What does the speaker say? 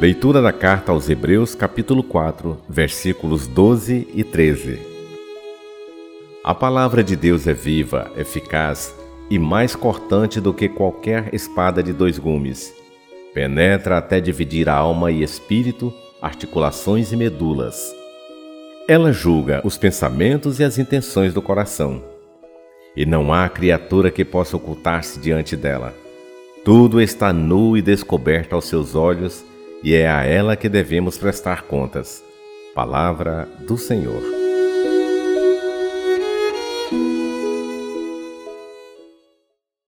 Leitura da carta aos Hebreus, capítulo 4, versículos 12 e 13. A palavra de Deus é viva, eficaz e mais cortante do que qualquer espada de dois gumes. Penetra até dividir a alma e espírito, articulações e medulas. Ela julga os pensamentos e as intenções do coração. E não há criatura que possa ocultar-se diante dela. Tudo está nu e descoberto aos seus olhos e é a ela que devemos prestar contas. Palavra do Senhor.